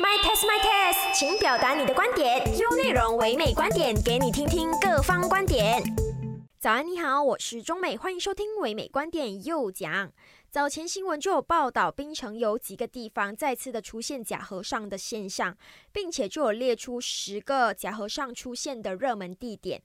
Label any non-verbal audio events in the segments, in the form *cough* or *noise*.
My test, my test，请表达你的观点。用内容唯美观点，给你听听各方观点。早安，你好，我是中美，欢迎收听唯美观点又讲。早前新闻就有报道，槟城有几个地方再次的出现假和尚的现象，并且就有列出十个假和尚出现的热门地点。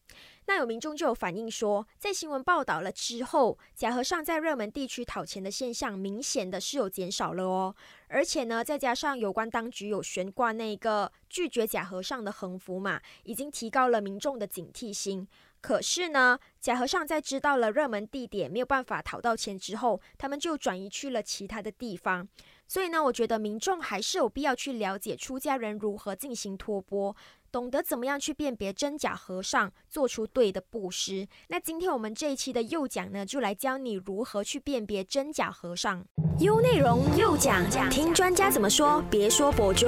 那有民众就有反映说，在新闻报道了之后，假和尚在热门地区讨钱的现象明显的是有减少了哦。而且呢，再加上有关当局有悬挂那个拒绝假和尚的横幅嘛，已经提高了民众的警惕心。可是呢，假和尚在知道了热门地点没有办法讨到钱之后，他们就转移去了其他的地方。所以呢，我觉得民众还是有必要去了解出家人如何进行托钵，懂得怎么样去辨别真假和尚，做出对的布施。那今天我们这一期的右讲呢，就来教你如何去辨别真假和尚。优内容右讲，听专家怎么说，别说博主。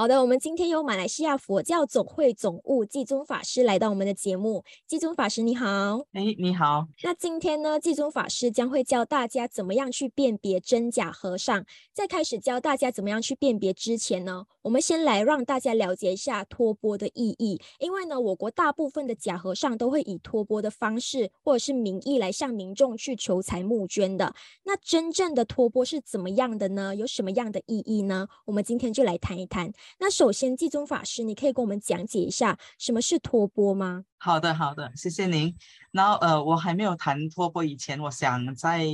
好的，我们今天有马来西亚佛教总会总务季宗法师来到我们的节目。季宗法师你好，哎，你好。那今天呢，季宗法师将会教大家怎么样去辨别真假和尚。在开始教大家怎么样去辨别之前呢，我们先来让大家了解一下托钵的意义。因为呢，我国大部分的假和尚都会以托钵的方式或者是名义来向民众去求财募捐的。那真正的托钵是怎么样的呢？有什么样的意义呢？我们今天就来谈一谈。那首先，济宗法师，你可以跟我们讲解一下什么是托钵吗？好的，好的，谢谢您。然后，呃，我还没有谈托钵以前，我想在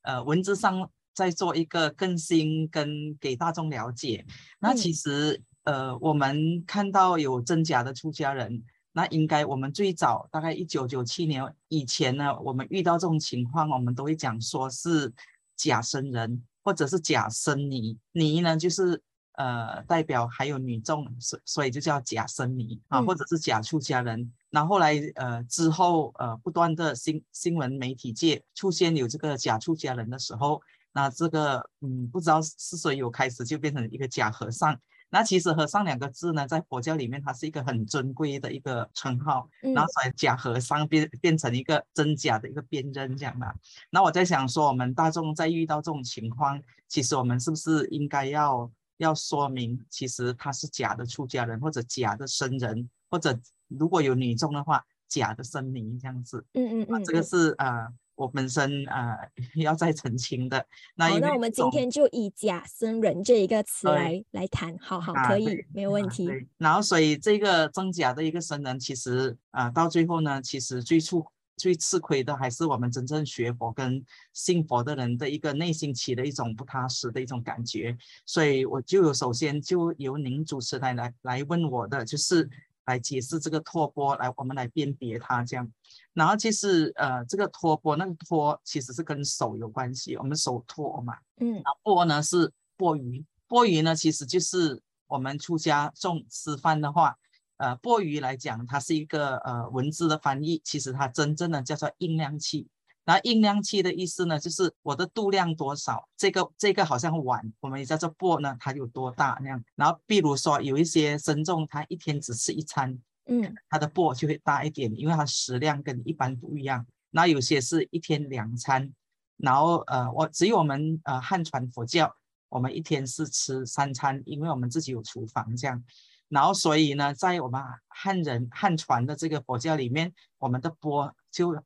呃文字上再做一个更新，跟给大众了解。那其实，呃，我们看到有真假的出家人，那应该我们最早大概一九九七年以前呢，我们遇到这种情况，我们都会讲说是假僧人或者是假僧尼，尼呢就是。呃，代表还有女众，所所以就叫假僧尼啊，或者是假出家人。那后来呃之后呃不断的新新闻媒体界出现有这个假出家人的时候，那这个嗯不知道是谁有开始就变成一个假和尚。那其实和尚两个字呢，在佛教里面它是一个很尊贵的一个称号，然后所以假和尚变变成一个真假的一个辨认这样的。那我在想说，我们大众在遇到这种情况，其实我们是不是应该要？要说明，其实他是假的出家人，或者假的僧人，或者如果有女众的话，假的僧尼这样子。嗯嗯嗯，这个是呃，我本身呃 *laughs* 要再澄清的。那好那我们今天就以假僧人这一个词来来谈，好好可以，没有问题。然后所以这个真假的一个僧人，其实啊到最后呢，其实最初。最吃亏的还是我们真正学佛跟信佛的人的一个内心起的一种不踏实的一种感觉，所以我就首先就由您主持来来来问我的，就是来解释这个托钵，来我们来辨别它这样。然后其实呃，这个托钵那个托其实是跟手有关系，我们手托嘛，嗯，钵呢是钵盂，钵盂呢其实就是我们出家众吃饭的话。呃，钵盂来讲，它是一个呃文字的翻译，其实它真正的叫做音量器。那音量器的意思呢，就是我的度量多少，这个这个好像碗，我们也叫做钵呢，它有多大那样。然后，比如说有一些僧众，他一天只吃一餐，嗯，他的钵就会大一点，因为它食量跟一般不一样。那有些是一天两餐，然后呃，我只有我们呃汉传佛教，我们一天是吃三餐，因为我们自己有厨房这样。然后，所以呢，在我们汉人汉传的这个佛教里面，我们的钵就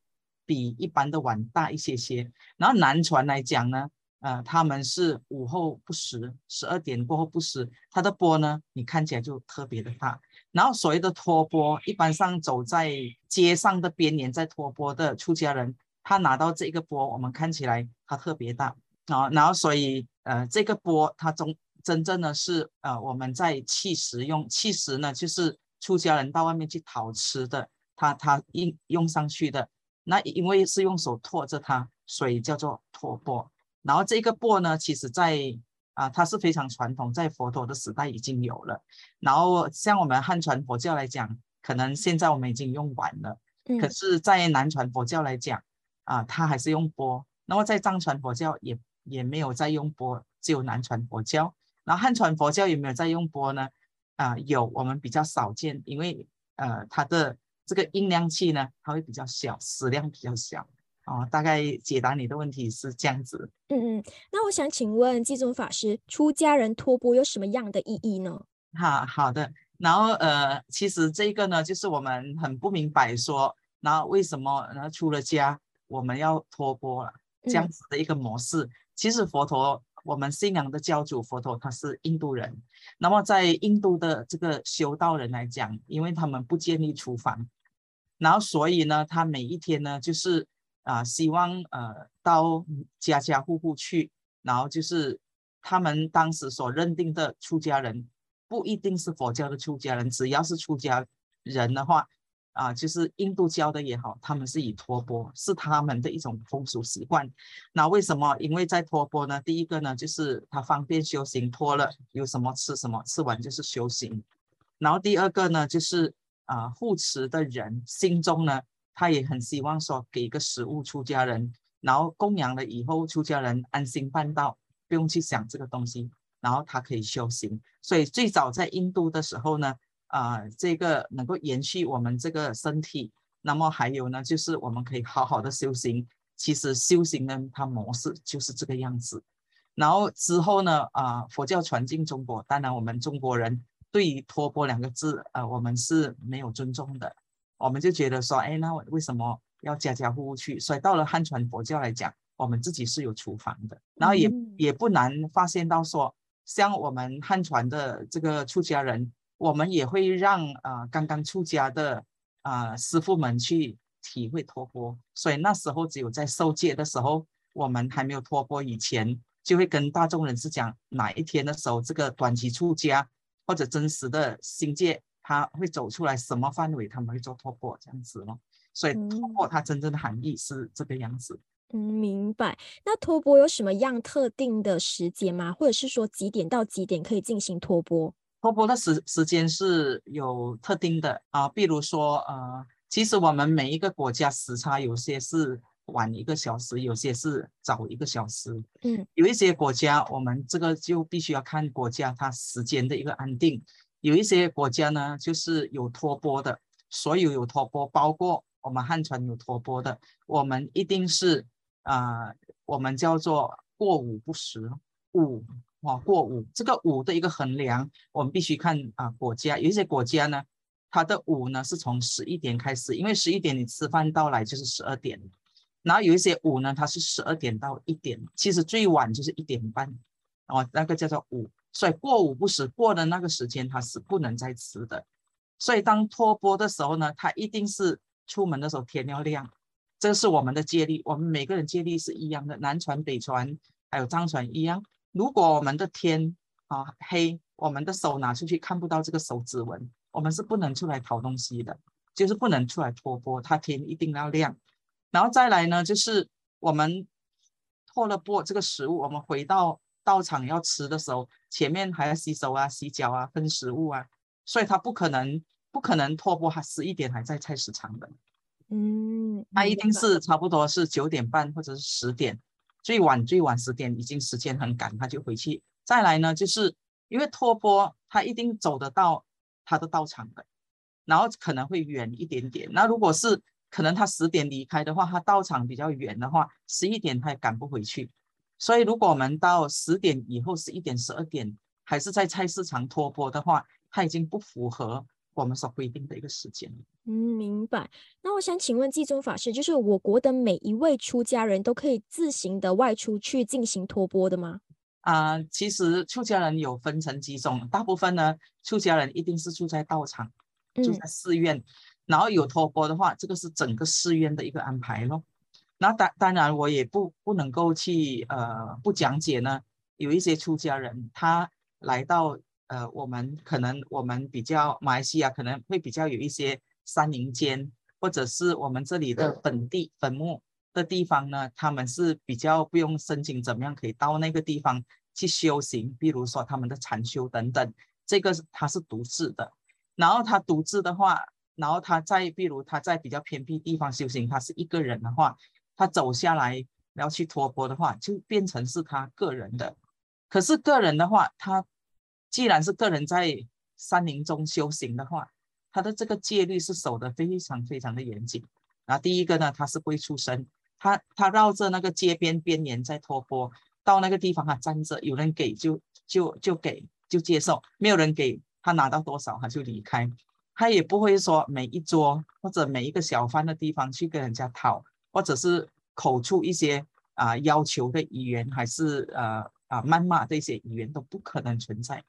比一般的碗大一些些。然后南传来讲呢，呃，他们是午后不食，十二点过后不食，他的钵呢，你看起来就特别的大。然后所谓的托钵，一般上走在街上的边沿在托钵的出家人，他拿到这个钵，我们看起来他特别大啊。然后所以，呃，这个钵它中。真正的是，呃，我们在弃食用，弃食呢，就是出家人到外面去讨吃的，他他用用上去的，那因为是用手托着它，所以叫做托钵。然后这个钵呢，其实在啊，它是非常传统，在佛陀的时代已经有了。然后像我们汉传佛教来讲，可能现在我们已经用完了，可是，在南传佛教来讲，啊，它还是用钵。那么在藏传佛教也也没有在用钵，只有南传佛教。然后汉传佛教有没有在用钵呢？啊，有，我们比较少见，因为呃，它的这个音量器呢，它会比较小，食量比较小。哦，大概解答你的问题是这样子。嗯嗯，那我想请问济宗法师，出家人托钵有什么样的意义呢？好好的，然后呃，其实这个呢，就是我们很不明白说，然后为什么然后出了家我们要托钵了这样子的一个模式。其实佛陀，我们信仰的教主佛陀他是印度人，那么在印度的这个修道人来讲，因为他们不建立厨房，然后所以呢，他每一天呢就是。啊，希望呃到家家户户去，然后就是他们当时所认定的出家人，不一定是佛教的出家人，只要是出家人的话，啊，就是印度教的也好，他们是以托钵，是他们的一种风俗习惯。那为什么？因为在托钵呢，第一个呢，就是他方便修行，托了有什么吃什么，吃完就是修行。然后第二个呢，就是啊护持的人心中呢。他也很希望说给一个食物出家人，然后供养了以后，出家人安心办道，不用去想这个东西，然后他可以修行。所以最早在印度的时候呢，啊，这个能够延续我们这个身体。那么还有呢，就是我们可以好好的修行。其实修行呢，它模式就是这个样子。然后之后呢，啊，佛教传进中国，当然我们中国人对于托钵两个字，呃，我们是没有尊重的。我们就觉得说，哎，那为什么要家家户户去？所以到了汉传佛教来讲，我们自己是有厨房的，然后也也不难发现到说，像我们汉传的这个出家人，我们也会让啊刚刚出家的啊师傅们去体会托钵。所以那时候只有在受戒的时候，我们还没有托钵以前，就会跟大众人士讲，哪一天的时候，这个短期出家或者真实的心戒。他会走出来什么范围？他们会做突破这样子咯。所以突破它真正的含义是这个样子。嗯，明白。那托钵有什么样特定的时间吗？或者是说几点到几点可以进行托钵？托钵的时时间是有特定的啊，比如说呃，其实我们每一个国家时差有些是晚一个小时，有些是早一个小时。嗯，有一些国家我们这个就必须要看国家它时间的一个安定。有一些国家呢，就是有托钵的，所有有托钵，包括我们汉传有托钵的，我们一定是啊，我们叫做过午不食，午啊过午，这个午的一个衡量，我们必须看啊国家，有一些国家呢，它的午呢是从十一点开始，因为十一点你吃饭到来就是十二点，然后有一些午呢，它是十二点到一点，其实最晚就是一点半，哦，那个叫做午。所以过午不食，过的那个时间他是不能再吃的。所以当托钵的时候呢，他一定是出门的时候天要亮，这是我们的戒律。我们每个人戒律是一样的，南传、北传还有藏传一样。如果我们的天啊黑，我们的手拿出去看不到这个手指纹，我们是不能出来讨东西的，就是不能出来托钵。他天一定要亮，然后再来呢，就是我们托了钵这个食物，我们回到。到场要吃的时候，前面还要洗手啊、洗脚啊、分食物啊，所以他不可能不可能拖波，他十一点还在菜市场的，嗯，他一定是差不多是九点半或者是十点，最晚最晚十点，已经时间很赶，他就回去。再来呢，就是因为拖波他一定走得到他的到场的，然后可能会远一点点。那如果是可能他十点离开的话，他到场比较远的话，十一点他也赶不回去。所以，如果我们到十点以后，十一点、十二点还是在菜市场托钵的话，它已经不符合我们所规定的一个时间。嗯，明白。那我想请问济宗法师，就是我国的每一位出家人都可以自行的外出去进行托钵的吗？啊，其实出家人有分成几种，大部分呢，出家人一定是住在道场，住在寺院，然后有托钵的话，这个是整个寺院的一个安排咯。那当当然，我也不不能够去呃不讲解呢。有一些出家人，他来到呃我们可能我们比较马来西亚可能会比较有一些山林间，或者是我们这里的本地坟墓的地方呢，他们是比较不用申请怎么样可以到那个地方去修行，比如说他们的禅修等等，这个他是独自的。然后他独自的话，然后他在比如他在比较偏僻地方修行，他是一个人的话。他走下来要去托钵的话，就变成是他个人的。可是个人的话，他既然是个人在山林中修行的话，他的这个戒律是守得非常非常的严谨。然后第一个呢，他是不会出声，他他绕着那个街边边沿在托钵，到那个地方他站着，有人给就就就给就接受，没有人给他拿到多少他就离开，他也不会说每一桌或者每一个小贩的地方去跟人家讨，或者是口出一些啊要求的语言，还是呃啊谩骂这些语言都不可能存在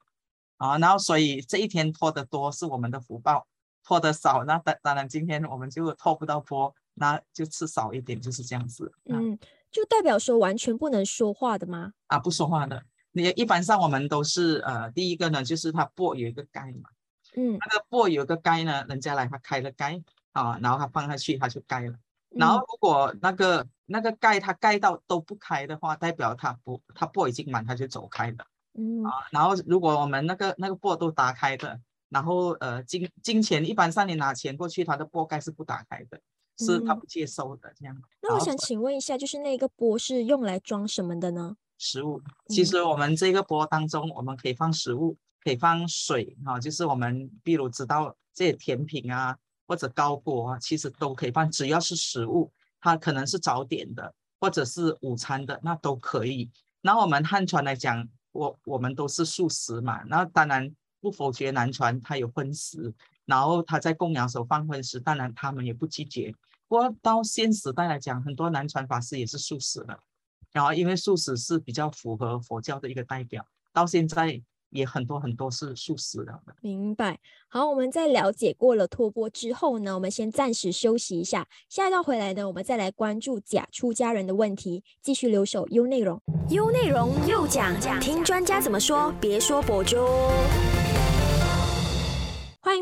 啊。然后所以这一天拖得多是我们的福报，拖得少那当当然今天我们就拖不到坡。那就吃少一点，就是这样子。嗯，就代表说完全不能说话的吗？啊，不说话的。你一般上我们都是呃，第一个呢，就是它钵有一个盖嘛。嗯。那个钵有一个盖呢，人家来他开了盖啊，然后他放下去他就盖了。然后如果那个那个盖它盖到都不开的话，代表它不它钵已经满，它就走开了。嗯。啊，然后如果我们那个那个钵都打开的，然后呃金金钱一般上你拿钱过去，它的钵盖是不打开的。是它不接收的这样。那我想请问一下，就是那个钵是用来装什么的呢？食物。其实我们这个钵当中，我们可以放食物，可以放水啊，就是我们比如知道这些甜品啊，或者糕果啊，其实都可以放，只要是食物，它可能是早点的，或者是午餐的，那都可以。那我们汉传来讲，我我们都是素食嘛，那当然不否决南传它有荤食。然后他在供养时候放荤食，当然他们也不拒绝。不过到现时代来讲，很多南传法师也是素食的。然后因为素食是比较符合佛教的一个代表，到现在也很多很多是素食的。明白。好，我们在了解过了托钵之后呢，我们先暂时休息一下。下一道回来呢，我们再来关注假出家人的问题，继续留守优内容。优内容又讲讲，听专家怎么说，别说博主。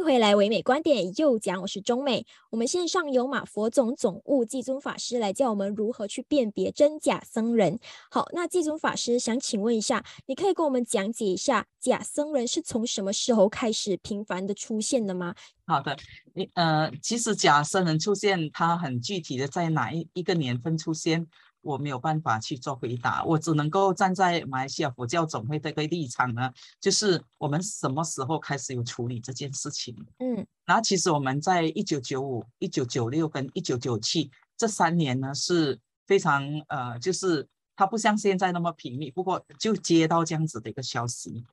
回来，唯美观点又讲，我是中美。我们线上有马佛总总务济尊法师来教我们如何去辨别真假僧人。好，那济尊法师想请问一下，你可以跟我们讲解一下假僧人是从什么时候开始频繁的出现的吗？好的，你呃，其实假僧人出现，它很具体的在哪一一个年份出现？我没有办法去做回答，我只能够站在马来西亚佛教总会这个立场呢，就是我们什么时候开始有处理这件事情？嗯，然后其实我们在一九九五、一九九六跟一九九七这三年呢是非常呃，就是它不像现在那么频密，不过就接到这样子的一个消息，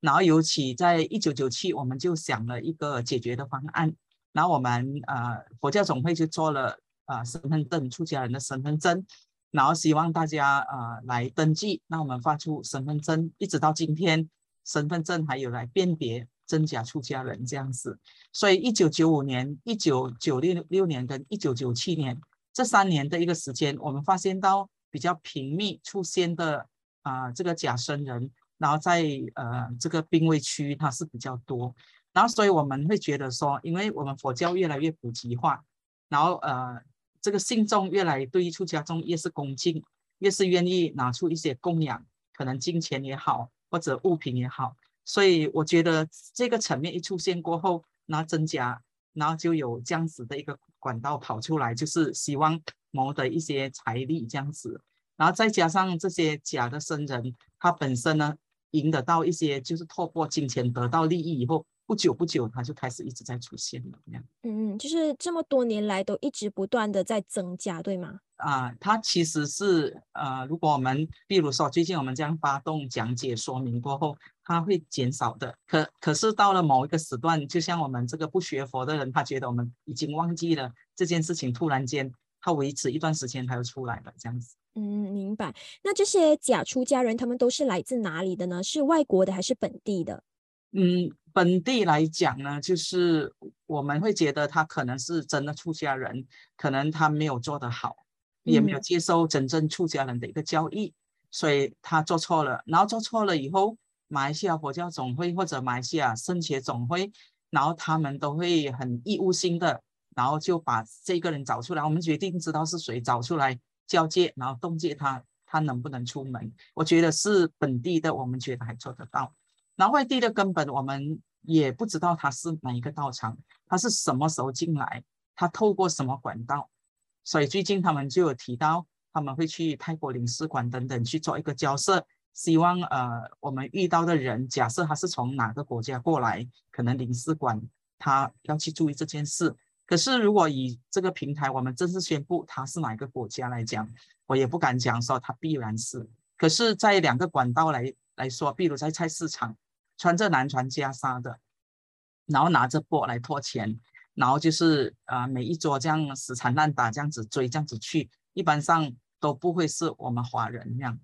然后尤其在一九九七，我们就想了一个解决的方案，然后我们呃佛教总会就做了呃身份证出家人的身份证。然后希望大家呃来登记，那我们发出身份证，一直到今天，身份证还有来辨别真假出家人这样子。所以一九九五年、一九九六六年跟一九九七年这三年的一个时间，我们发现到比较频密出现的啊这个假僧人，然后在呃这个濒危区它是比较多。然后所以我们会觉得说，因为我们佛教越来越普及化，然后呃。这个信众越来对出家众越是恭敬，越是愿意拿出一些供养，可能金钱也好，或者物品也好。所以我觉得这个层面一出现过后，那增加，然后就有这样子的一个管道跑出来，就是希望谋得一些财力这样子。然后再加上这些假的僧人，他本身呢赢得到一些，就是透过金钱得到利益以后。不久不久，它就开始一直在出现了，这样。嗯嗯，就是这么多年来都一直不断的在增加，对吗？啊，它其实是呃，如果我们比如说最近我们这样发动讲解说明过后，它会减少的。可可是到了某一个时段，就像我们这个不学佛的人，他觉得我们已经忘记了这件事情，突然间他维持一段时间，他又出来了，这样子。嗯，明白。那这些假出家人，他们都是来自哪里的呢？是外国的还是本地的？嗯，本地来讲呢，就是我们会觉得他可能是真的出家人，可能他没有做得好，也没有接受真正出家人的一个教义，所以他做错了。然后做错了以后，马来西亚佛教总会或者马来西亚圣协总会，然后他们都会很义务性的，然后就把这个人找出来。我们决定知道是谁找出来交接，然后冻结他，他能不能出门？我觉得是本地的，我们觉得还做得到。那外地的根本我们也不知道他是哪一个道场，他是什么时候进来，他透过什么管道，所以最近他们就有提到他们会去泰国领事馆等等去做一个交涉，希望呃我们遇到的人，假设他是从哪个国家过来，可能领事馆他要去注意这件事，可是如果以这个平台我们正式宣布他是哪个国家来讲，我也不敢讲说它必然是。可是，在两个管道来来说，比如在菜市场，穿着男穿袈裟的，然后拿着钵来托钱，然后就是啊每一桌这样死缠烂打这样子追这样子去，一般上都不会是我们华人那样。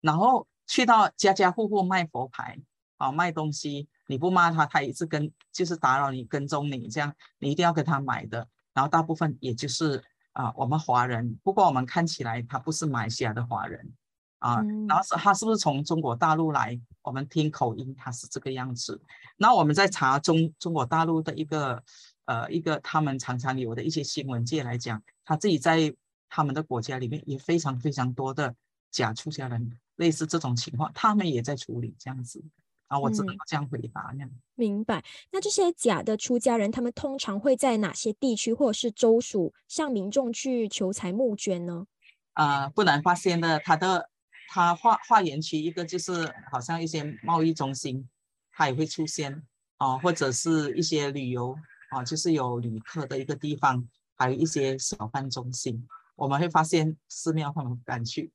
然后去到家家户户卖佛牌啊卖东西，你不骂他，他一直跟就是打扰你跟踪你这样，你一定要跟他买的。然后大部分也就是啊我们华人，不过我们看起来他不是马来西亚的华人。啊，然后是他是不是从中国大陆来？我们听口音，他是这个样子。那我们在查中中国大陆的一个呃一个他们常常有的一些新闻界来讲，他自己在他们的国家里面也非常非常多的假出家人，类似这种情况，他们也在处理这样子。啊，我只能这样回答。明白。那这些假的出家人，他们通常会在哪些地区或者是州属向民众去求财募捐呢？啊，不难发现的，他的。它画画园区一个就是好像一些贸易中心，它也会出现啊，或者是一些旅游啊，就是有旅客的一个地方，还有一些小贩中心，我们会发现寺庙他们不敢去。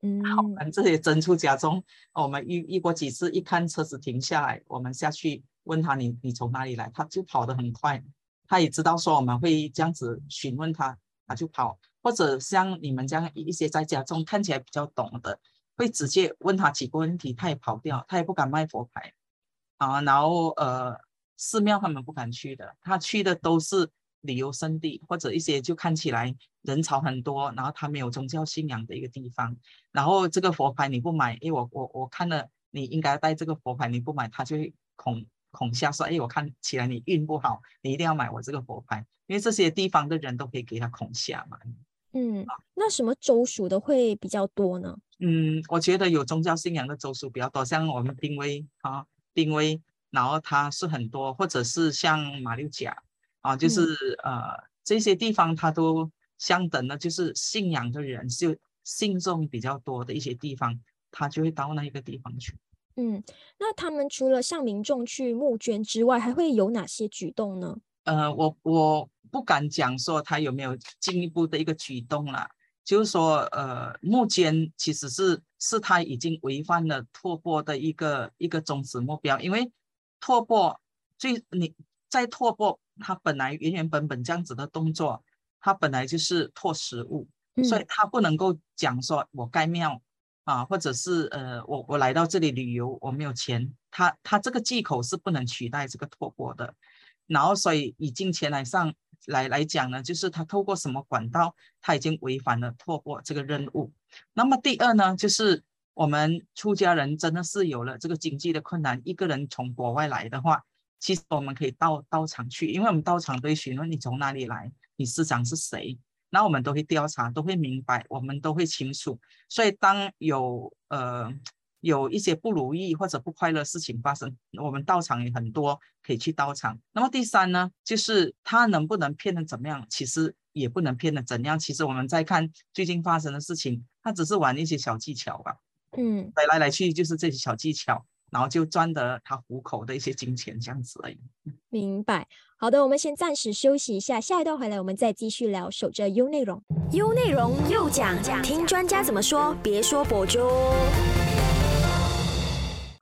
嗯，好，我们这些真出家中，我们遇遇过几次，一看车子停下来，我们下去问他你你从哪里来，他就跑得很快，他也知道说我们会这样子询问他，他就跑。或者像你们这样一些在家中看起来比较懂的，会直接问他几个问题，他也跑掉，他也不敢卖佛牌啊。然后呃，寺庙他们不敢去的，他去的都是旅游胜地或者一些就看起来人潮很多，然后他没有宗教信仰的一个地方。然后这个佛牌你不买，因为我我我看了你应该带这个佛牌，你不买他就会恐恐吓说，哎，我看起来你运不好，你一定要买我这个佛牌，因为这些地方的人都可以给他恐吓嘛。嗯，那什么州属的会比较多呢？嗯，我觉得有宗教信仰的州属比较多，像我们濒危啊，濒危，然后它是很多，或者是像马六甲啊，就是呃这些地方它都相等的，就是信仰的人就信众比较多的一些地方，他就会到那一个地方去。嗯，那他们除了向民众去募捐之外，还会有哪些举动呢？呃，我我。不敢讲说他有没有进一步的一个举动了，就是说，呃，目前其实是是他已经违反了拓播的一个一个宗旨目标，因为拓播最你在拓播，他本来原原本本这样子的动作，他本来就是拓食物，所以他不能够讲说我盖庙啊，或者是呃我我来到这里旅游，我没有钱，他他这个忌口是不能取代这个拓播的，然后所以以金钱来上。来来讲呢，就是他透过什么管道，他已经违反了透过这个任务。那么第二呢，就是我们出家人真的是有了这个经济的困难，一个人从国外来的话，其实我们可以到到场去，因为我们到场都会询问你从哪里来，你师长是谁，那我们都会调查，都会明白，我们都会清楚。所以当有呃。有一些不如意或者不快乐事情发生，我们到场也很多，可以去到场。那么第三呢，就是他能不能骗的怎么样？其实也不能骗的怎样。其实我们在看最近发生的事情，他只是玩一些小技巧吧。嗯，来来来去就是这些小技巧，然后就赚得他糊口的一些金钱这样子而已。明白。好的，我们先暂时休息一下，下一段回来我们再继续聊。守着 U 内容，U 内容又讲讲，听专家怎么说，别说博主。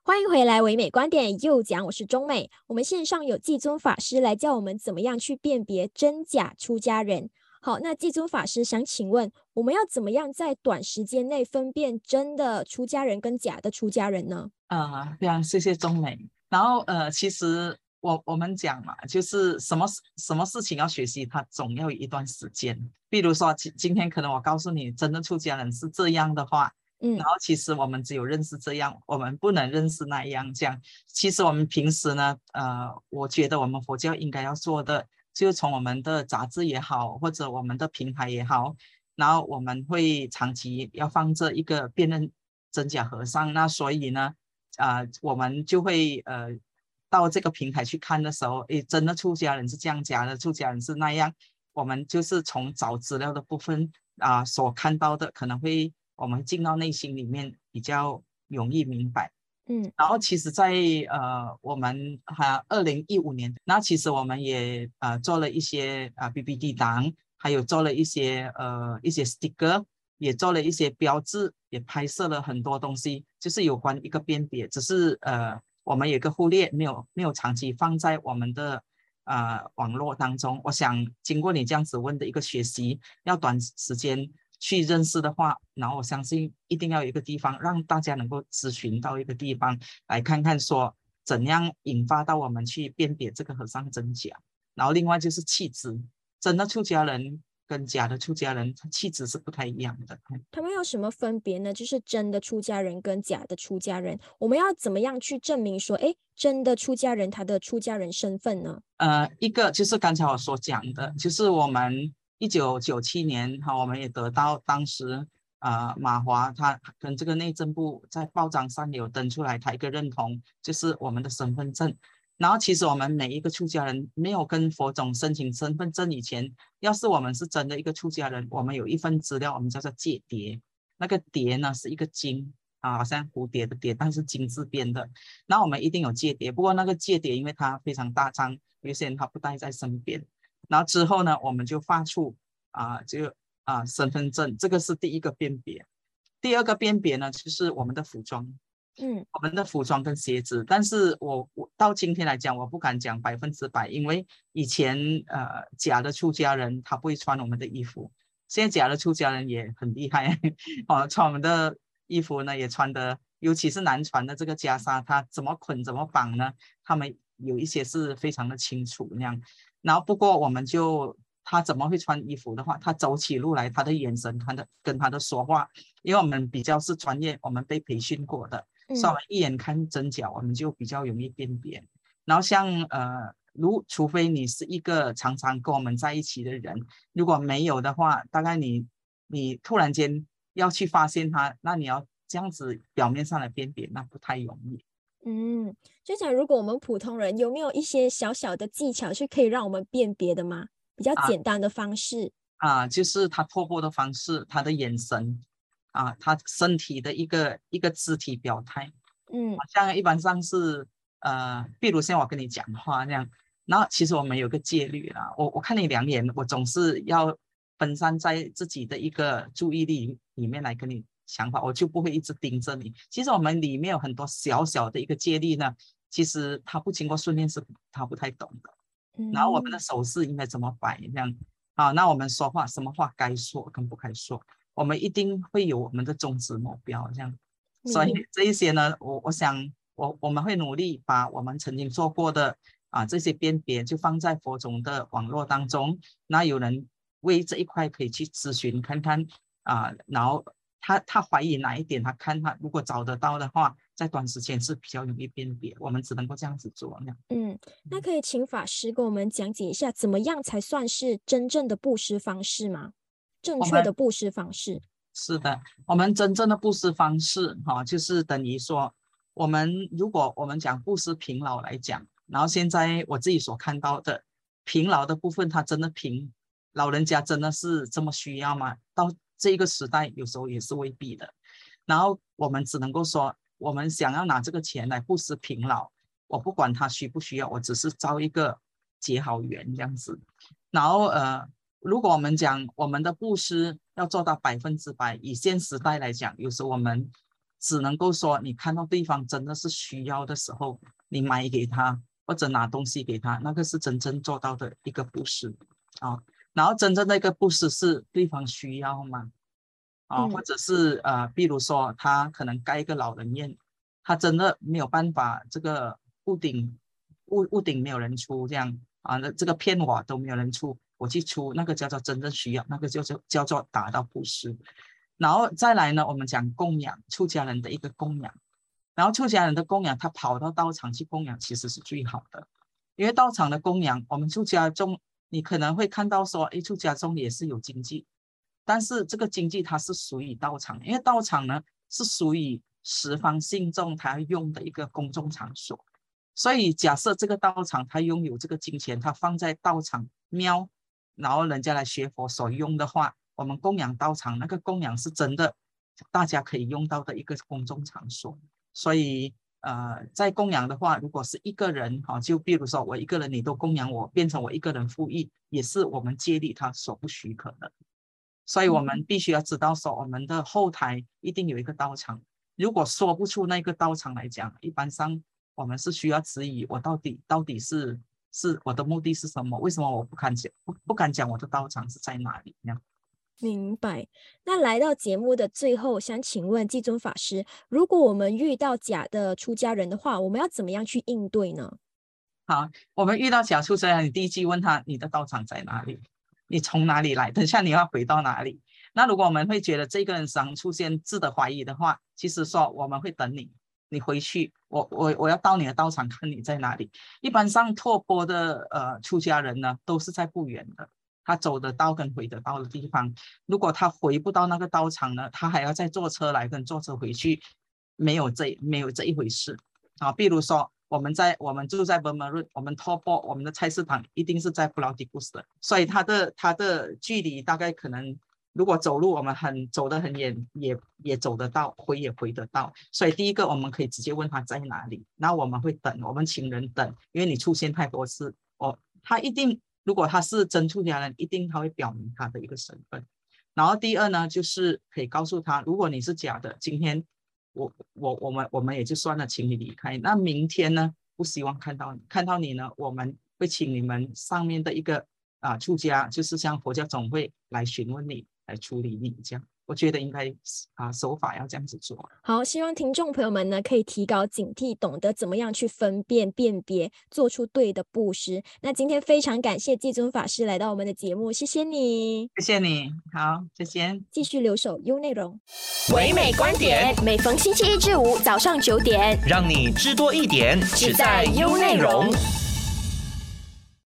欢迎回来，唯美观点又讲，我是中美。我们线上有季尊法师来教我们怎么样去辨别真假出家人。好，那季尊法师想请问，我们要怎么样在短时间内分辨真的出家人跟假的出家人呢？啊，非常谢谢中美。然后呃，其实我我们讲嘛，就是什么什么事情要学习，它总要有一段时间。比如说今今天可能我告诉你，真的出家人是这样的话。嗯，然后其实我们只有认识这样，我们不能认识那样。这样，其实我们平时呢，呃，我觉得我们佛教应该要做的，就从我们的杂志也好，或者我们的平台也好，然后我们会长期要放这一个辨认真假和尚。那所以呢，啊，我们就会呃到这个平台去看的时候，诶，真的出家人是这样假的，出家人是那样。我们就是从找资料的部分啊所看到的，可能会。我们进到内心里面比较容易明白嗯，然后其实在，呃我们哈二零一五年，那其实我们也呃做了一些啊 BBD 档，还有做了一些呃一些 sticker，也做了一些标志，也拍摄了很多东西，就是有关一个辨别，只是呃我们有个忽略，没有没有长期放在我们的呃网络当中。我想经过你这样子问的一个学习，要短时间。去认识的话，然后我相信一定要有一个地方让大家能够咨询到一个地方来看看，说怎样引发到我们去辨别这个和尚真假。然后另外就是气质，真的出家人跟假的出家人，他气质是不太一样的。他们有什么分别呢？就是真的出家人跟假的出家人，我们要怎么样去证明说，哎，真的出家人他的出家人身份呢？呃，一个就是刚才我所讲的，就是我们。一九九七年，哈，我们也得到当时，呃，马华他跟这个内政部在报章上有登出来，他一个认同，就是我们的身份证。然后，其实我们每一个出家人没有跟佛总申请身份证以前，要是我们是真的一个出家人，我们有一份资料，我们叫做戒牒。那个牒呢是一个金啊，好像蝴蝶的蝶，但是金字边的。那我们一定有戒牒，不过那个戒牒因为它非常大张，有些人他不带在身边。然后之后呢，我们就发出啊，这个啊身份证，这个是第一个辨别。第二个辨别呢，就是我们的服装，嗯，我们的服装跟鞋子。但是我我到今天来讲，我不敢讲百分之百，因为以前呃假的出家人他不会穿我们的衣服，现在假的出家人也很厉害哦，穿我们的衣服呢也穿的，尤其是南传的这个袈裟，他怎么捆怎么绑呢？他们有一些是非常的清楚那样。然后不过我们就他怎么会穿衣服的话，他走起路来，他的眼神，他的跟他的说话，因为我们比较是专业，我们被培训过的，稍微一眼看真假，我们就比较容易辨别。然后像呃，如除非你是一个常常跟我们在一起的人，如果没有的话，大概你你突然间要去发现他，那你要这样子表面上来辨别，那不太容易。嗯，就讲如果我们普通人有没有一些小小的技巧是可以让我们辨别的吗？比较简单的方式啊，就是他破布的方式，他的眼神啊，他身体的一个一个肢体表态，嗯，像一般上是呃，比如像我跟你讲话那样，然后其实我们有个戒律啦，我我看你两眼，我总是要分散在自己的一个注意力里面来跟你。想法我就不会一直盯着你。其实我们里面有很多小小的一个借力呢，其实他不经过训练是他不太懂的。然后我们的手势应该怎么摆这样啊？那我们说话什么话该说跟不该说，我们一定会有我们的宗旨目标这样。所以这一些呢，我我想我我们会努力把我们曾经做过的啊这些辨别就放在佛种的网络当中。那有人为这一块可以去咨询看看啊，然后。他他怀疑哪一点？他看他如果找得到的话，在短时间是比较容易辨别。我们只能够这样子做。那嗯，那可以请法师给我们讲解一下，怎么样才算是真正的布施方式吗？正确的布施方式是的，我们真正的布施方式哈，就是等于说，我们如果我们讲布施贫老来讲，然后现在我自己所看到的贫老的部分，他真的贫，老人家真的是这么需要吗？到这个时代有时候也是未必的，然后我们只能够说，我们想要拿这个钱来布施贫老，我不管他需不需要，我只是招一个结好缘这样子。然后呃，如果我们讲我们的布施要做到百分之百，以现时代来讲，有时候我们只能够说，你看到对方真的是需要的时候，你买给他或者拿东西给他，那个是真正做到的一个布施啊。然后真正的一个布施是对方需要吗？啊，或者是呃，比如说他可能盖一个老人院，他真的没有办法，这个屋顶屋屋顶没有人出，这样啊，那这个片瓦都没有人出，我去出，那个叫做真正需要，那个叫做叫做达到布施。然后再来呢，我们讲供养出家人的一个供养，然后出家人的供养，他跑到道场去供养，其实是最好的，因为道场的供养，我们出家中。你可能会看到说，哎，出家中也是有经济，但是这个经济它是属于道场，因为道场呢是属于十方信众他用的一个公众场所，所以假设这个道场他拥有这个金钱，他放在道场庙，然后人家来学佛所用的话，我们供养道场那个供养是真的，大家可以用到的一个公众场所，所以呃，在供养的话，如果是一个人哈，就比如说我一个人，你都供养我，变成我一个人复议，也是我们接力他所不许可的。所以我们必须要知道说，我们的后台一定有一个道场。如果说不出那个道场来讲，一般上我们是需要质疑我到底到底是是我的目的是什么？为什么我不敢讲不不敢讲我的道场是在哪里？那样。明白。那来到节目的最后，想请问季尊法师，如果我们遇到假的出家人的话，我们要怎么样去应对呢？好，我们遇到假出家人，你第一句问他你的道场在哪里？你从哪里来？等下你要回到哪里？那如果我们会觉得这个人上出现质的怀疑的话，其实说我们会等你，你回去，我我我要到你的道场看你在哪里。一般上拓钵的呃出家人呢，都是在不远的。他走得到跟回得到的地方，如果他回不到那个道场呢，他还要再坐车来跟坐车回去，没有这没有这一回事啊。比如说我们在我们住在 b u r m a r o 我们 Top 我们的菜市场一定是在 b l o d i g u s 的，所以它的它的距离大概可能，如果走路我们很走得很远，也也走得到，回也回得到。所以第一个我们可以直接问他在哪里，那我们会等，我们请人等，因为你出现太多次，哦，他一定。如果他是真出家人，一定他会表明他的一个身份。然后第二呢，就是可以告诉他，如果你是假的，今天我我我们我们也就算了，请你离开。那明天呢，不希望看到你，看到你呢，我们会请你们上面的一个啊出家，就是像佛教总会来询问你，来处理你这样。我觉得应该啊，手法要这样子做。好，希望听众朋友们呢可以提高警惕，懂得怎么样去分辨、辨别，做出对的布施。那今天非常感谢季尊法师来到我们的节目，谢谢你，谢谢你，好，再见。继续留守优内容，唯美观点，每逢星期一至五早上九点，让你知多一点，只在优内容。